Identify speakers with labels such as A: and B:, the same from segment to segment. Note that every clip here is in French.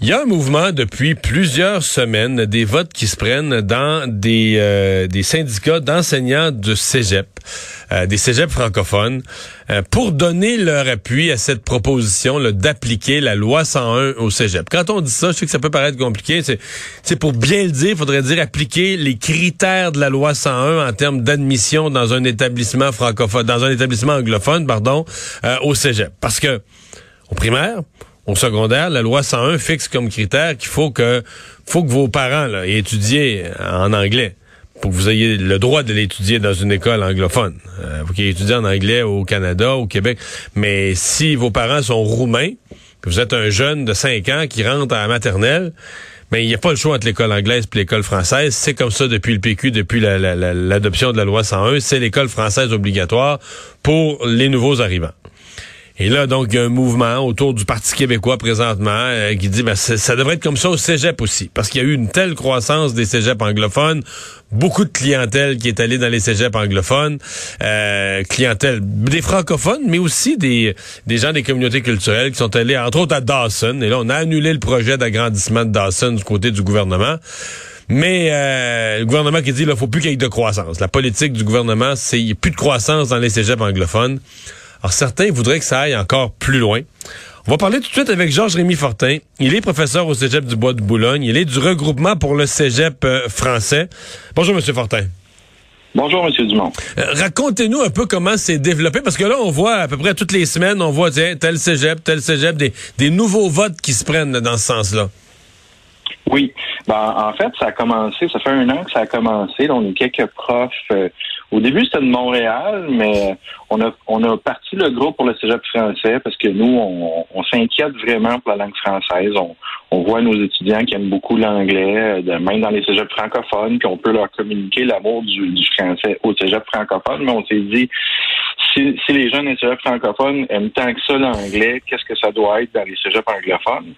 A: Il y a un mouvement depuis plusieurs semaines des votes qui se prennent dans des, euh, des syndicats d'enseignants de cégep, euh, des cégeps francophones, euh, pour donner leur appui à cette proposition d'appliquer la loi 101 au cégep. Quand on dit ça, je sais que ça peut paraître compliqué, c'est pour bien le dire, il faudrait dire appliquer les critères de la loi 101 en termes d'admission dans un établissement francophone, dans un établissement anglophone, pardon, au cégep. Parce que au primaire, au secondaire, la loi 101 fixe comme critère qu'il faut que faut que vos parents là, aient étudié en anglais pour que vous ayez le droit de l'étudier dans une école anglophone. Euh, faut qu'il étudie en anglais au Canada, au Québec. Mais si vos parents sont roumains, que vous êtes un jeune de 5 ans qui rentre à la maternelle, mais il n'y a pas le choix entre l'école anglaise et l'école française. C'est comme ça depuis le PQ, depuis l'adoption de la loi 101. C'est l'école française obligatoire pour les nouveaux arrivants. Et là, donc, il y a un mouvement autour du Parti québécois présentement euh, qui dit ben, ça devrait être comme ça au cégep aussi. Parce qu'il y a eu une telle croissance des cégeps anglophones, beaucoup de clientèle qui est allée dans les cégeps anglophones, euh, clientèle des francophones, mais aussi des, des gens des communautés culturelles qui sont allés, entre autres, à Dawson. Et là, on a annulé le projet d'agrandissement de Dawson du côté du gouvernement. Mais euh, le gouvernement qui dit qu'il ne faut plus qu'il y ait de croissance. La politique du gouvernement, c'est qu'il n'y a plus de croissance dans les cégeps anglophones. Alors certains voudraient que ça aille encore plus loin. On va parler tout de suite avec Georges-Rémy Fortin. Il est professeur au Cégep du Bois de Boulogne. Il est du regroupement pour le Cégep euh, français. Bonjour, Monsieur Fortin.
B: Bonjour, M. Dumont.
A: Euh, racontez-nous un peu comment c'est développé, parce que là, on voit à peu près toutes les semaines, on voit tiens, tel cégep, tel cégep, des, des nouveaux votes qui se prennent dans ce sens-là.
B: Oui. Ben, en fait, ça a commencé, ça fait un an que ça a commencé. on est quelques profs. Euh, au début, c'était de Montréal, mais on a on a parti le groupe pour le cégep français parce que nous, on, on s'inquiète vraiment pour la langue française. On, on voit nos étudiants qui aiment beaucoup l'anglais, même dans les cégeps francophones, puis on peut leur communiquer l'amour du, du français au cégep francophone, mais on s'est dit si, si, les jeunes des cégeps francophones aiment tant que ça l'anglais, qu'est-ce que ça doit être dans les cégeps anglophones?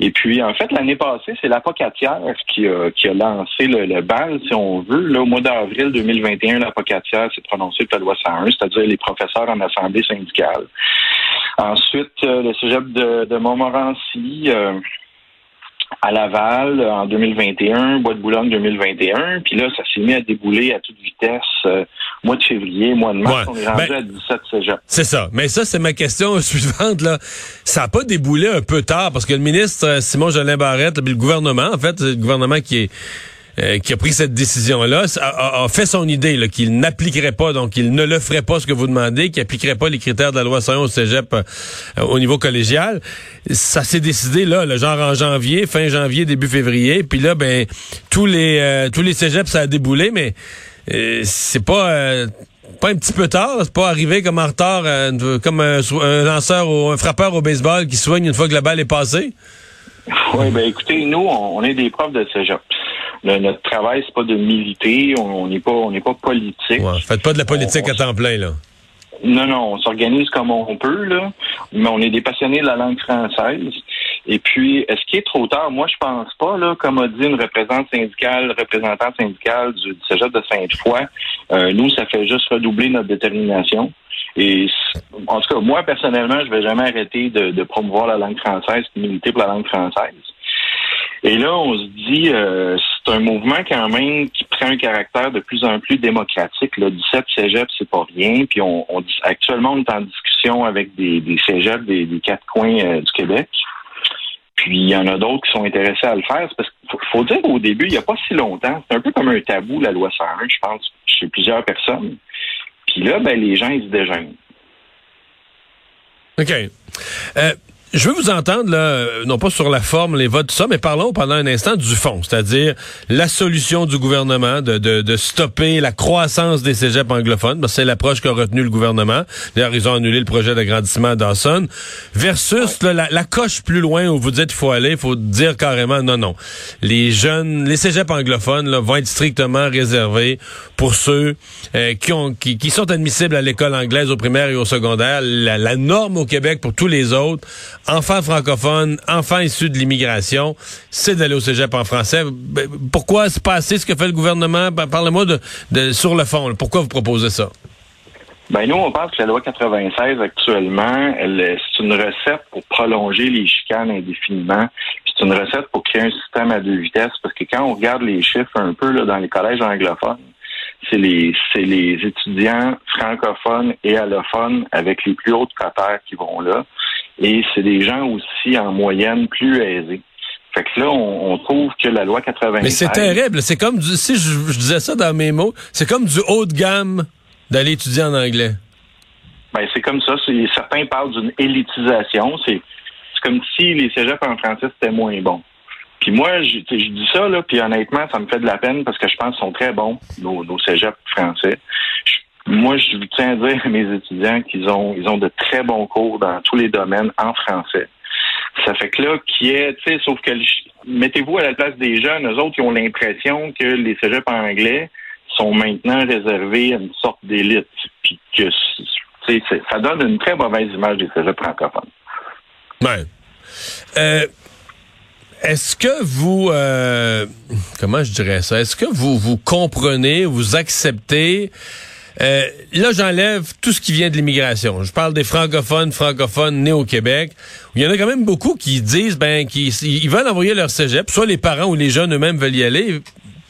B: Et puis, en fait, l'année passée, c'est l'apocatière qui a, qui a lancé le, bal, si on veut. Là, au mois d'avril 2021, l'apocatière s'est prononcée pour la loi 101, c'est-à-dire les professeurs en assemblée syndicale. Ensuite, euh, le cégep de, de Montmorency, euh, à Laval en 2021, Bois de Boulogne 2021, puis là, ça s'est mis à débouler à toute vitesse euh, mois de février, mois de mars, on est rendu ben, à 17 cégeps.
A: C'est ça. Mais ça, c'est ma question suivante. Là. Ça n'a pas déboulé un peu tard, parce que le ministre euh, Simon Jolin Barrette, le gouvernement, en fait, le gouvernement qui est euh, qui a pris cette décision-là, a, fait son idée qu'il n'appliquerait pas, donc il ne le ferait pas ce que vous demandez, qu'il n'appliquerait pas les critères de la loi 101 au cégep euh, au niveau collégial. Ça s'est décidé là, le genre en janvier, fin janvier, début février, puis là, ben tous les euh, tous les cégeps ça a déboulé, mais c'est pas pas un petit peu tard, c'est pas arrivé comme en retard, comme un, lanceur ou un frappeur au baseball qui soigne une fois que la balle est passée.
B: Oui, ben écoutez, nous, on, est des profs de cégep notre travail, c'est pas de militer, on n'est pas on n'est pas politique.
A: Ouais, faites pas de la politique à temps plein, là.
B: Non, non, on s'organise comme on peut, là, mais on est des passionnés de la langue française. Et puis, est-ce qu'il est trop tard? Moi, je pense pas, là, comme a dit une représentante syndicale, représentante syndicale du, du Cégep de Sainte-Foy, euh, nous, ça fait juste redoubler notre détermination. Et en tout cas, moi, personnellement, je vais jamais arrêter de, de promouvoir la langue française, de militer pour la langue française. Et là, on se dit, euh, c'est un mouvement quand même qui prend un caractère de plus en plus démocratique. Le 17 cégeps, c'est pas rien. Puis on, on, actuellement, on est en discussion avec des, des cégeps des, quatre coins euh, du Québec. Puis il y en a d'autres qui sont intéressés à le faire. Parce qu'il faut, dire au début, il n'y a pas si longtemps, c'est un peu comme un tabou, la loi 101, je pense, chez plusieurs personnes. Puis là, ben, les gens, ils se déjeunent.
A: OK. Euh, je veux vous entendre, là, non pas sur la forme, les votes, tout ça, mais parlons pendant un instant du fond, c'est-à-dire la solution du gouvernement de, de, de stopper la croissance des cégeps anglophones, parce que c'est l'approche qu'a retenu le gouvernement. D'ailleurs, ils ont annulé le projet d'agrandissement à Dawson, versus la, la, coche plus loin où vous dites qu'il faut aller, il faut dire carrément non, non. Les jeunes, les cégeps anglophones là, vont être strictement réservés pour ceux euh, qui, ont, qui, qui, sont admissibles à l'école anglaise au primaire et au secondaire. La, la norme au Québec pour tous les autres enfants francophones, enfants issus de l'immigration, c'est d'aller au cégep en français. Ben, pourquoi se passer ce que fait le gouvernement? Ben, parlez-moi de, sur le fond. Pourquoi vous proposez ça?
B: Ben nous, on pense que la loi 96 actuellement, elle, c'est une recette pour prolonger les chicanes indéfiniment. C'est une recette pour créer un système à deux vitesses, parce que quand on regarde les chiffres un peu là, dans les collèges anglophones, c'est les les étudiants francophones et allophones avec les plus hautes cotères qui vont là. Et c'est des gens aussi en moyenne plus aisés. Fait que là, on, trouve que la loi 96...
A: Mais c'est terrible. C'est comme, du, si je, je, disais ça dans mes mots, c'est comme du haut de gamme d'aller étudier en anglais.
B: Ben, c'est comme ça. Certains parlent d'une élitisation. C'est comme si les cégeps en français, c'était moins bon. Puis moi, je, je, dis ça, là, puis honnêtement, ça me fait de la peine parce que je pense qu'ils sont très bons, nos, nos cégeps français. Moi, je tiens à dire à mes étudiants qu'ils ont, ils ont de très bons cours dans tous les domaines en français. Ça fait que là, qui est, tu sais, sauf que mettez-vous à la place des jeunes, eux autres, qui ont l'impression que les cégeps anglais sont maintenant réservés à une sorte d'élite, puis que ça donne une très mauvaise image des cégeps francophones.
A: Ouais. Euh, est-ce que vous, euh, comment je dirais ça, est-ce que vous vous comprenez, vous acceptez euh, là, j'enlève tout ce qui vient de l'immigration. Je parle des francophones, francophones nés au Québec. Il y en a quand même beaucoup qui disent ben qu'ils veulent envoyer leur cégep, soit les parents ou les jeunes eux-mêmes veulent y aller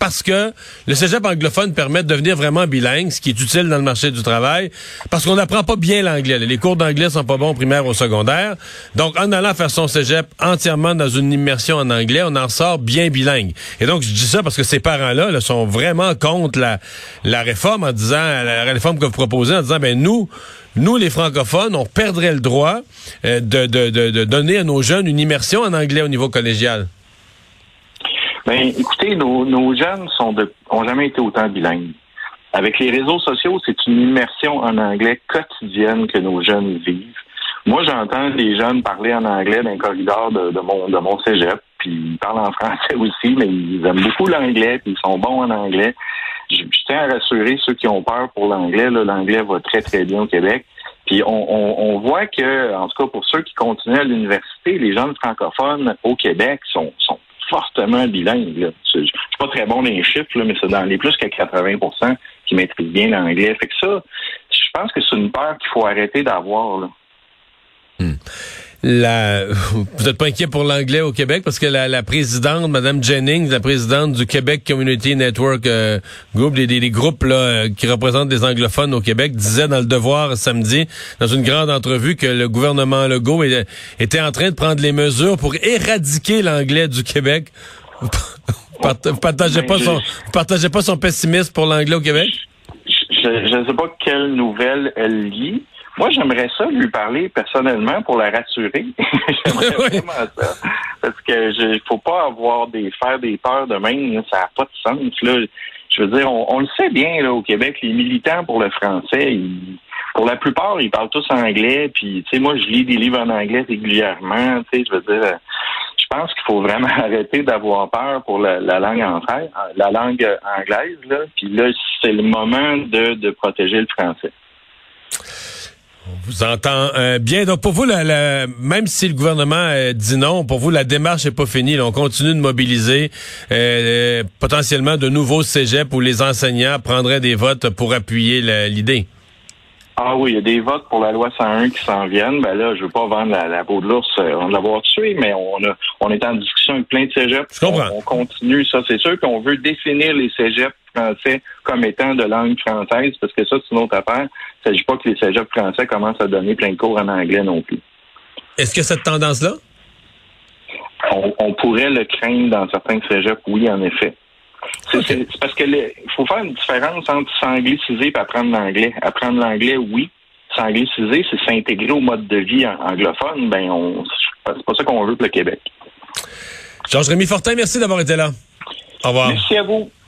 A: parce que le cégep anglophone permet de devenir vraiment bilingue, ce qui est utile dans le marché du travail, parce qu'on n'apprend pas bien l'anglais. Les cours d'anglais sont pas bons au primaire ou au secondaire. Donc, en allant faire son cégep entièrement dans une immersion en anglais, on en sort bien bilingue. Et donc, je dis ça parce que ces parents-là sont vraiment contre la, réforme en disant, la réforme que vous proposez en disant, ben nous, nous, les francophones, on perdrait le droit euh, de, de, de donner à nos jeunes une immersion en anglais au niveau collégial.
B: Ben, écoutez, nos, nos jeunes sont de, ont jamais été autant bilingues. Avec les réseaux sociaux, c'est une immersion en anglais quotidienne que nos jeunes vivent. Moi, j'entends les jeunes parler en anglais le corridor de, de, mon, de mon cégep, puis ils parlent en français aussi, mais ils aiment beaucoup l'anglais, puis ils sont bons en anglais. Je, tiens à rassurer ceux qui ont peur pour l'anglais. L'anglais va très, très bien au Québec. Puis on, on, on, voit que, en tout cas pour ceux qui continuent à l'université, les jeunes francophones au Québec sont, sont fortement bilingue. Je suis pas très bon dans les chiffres, mais c'est dans les plus que 80% qui maîtrisent bien l'anglais. Fait que ça, je pense que c'est une peur qu'il faut arrêter d'avoir.
A: Hmm. La... Vous n'êtes pas inquiet pour l'anglais au Québec? Parce que la, présidente, Mme Jennings, la présidente du Québec Community Network euh, Group, des, des, groupes là, euh, qui représentent des anglophones au Québec, disait dans le Devoir samedi, dans une grande entrevue, que le gouvernement Legault était en train de prendre les mesures pour éradiquer l'anglais du Québec. Vous partagez pas son, partagez pas son pessimisme pour l'anglais au Québec?
B: Je ne sais pas quelle nouvelle elle lit. Moi, j'aimerais ça lui parler personnellement pour la rassurer. j'aimerais vraiment ça. Parce que je faut pas avoir des faire des peurs de même. Ça n'a pas de sens. Là. Je veux dire, on, le sait bien là, au Québec, les militants pour le français, pour la plupart, ils parlent tous anglais. Puis, tu sais, moi, je lis des livres en anglais régulièrement. Tu sais, je veux dire, je pense qu'il faut vraiment arrêter d'avoir peur pour la, langue anglaise, la langue anglaise. Là. Puis là, c'est le moment de, de protéger le français.
A: On vous entend euh, bien. Donc pour vous, la, même si le gouvernement euh, dit non, pour vous, la démarche n'est pas finie. on continue de mobiliser euh, potentiellement de nouveaux cégeps où les enseignants prendraient des votes pour appuyer l'idée.
B: Ah oui, il y a des votes pour la loi 101 qui s'en viennent. Ben là, je veux pas vendre la, peau de l'ours, on l'avoir tué, mais on a, on est en discussion avec plein de cégeps.
A: Comprends.
B: On, continue ça. C'est sûr qu'on veut définir les cégeps français comme étant de langue française, parce que ça, c'est une autre affaire. Il ne s'agit pas que les cégeps français commencent à donner plein de cours en anglais non plus.
A: Est-ce que cette tendance-là?
B: On, pourrait le craindre dans certains cégeps, oui, en effet. C'est parce que faut faire une différence entre s'angliciser et apprendre l'anglais. Apprendre l'anglais, oui. S'angliciser, c'est s'intégrer au mode de vie anglophone. Ben, on, c'est pas ça qu'on veut pour le Québec.
A: Georges Rémy Fortin, merci d'avoir été là. Au revoir.
B: Merci à vous.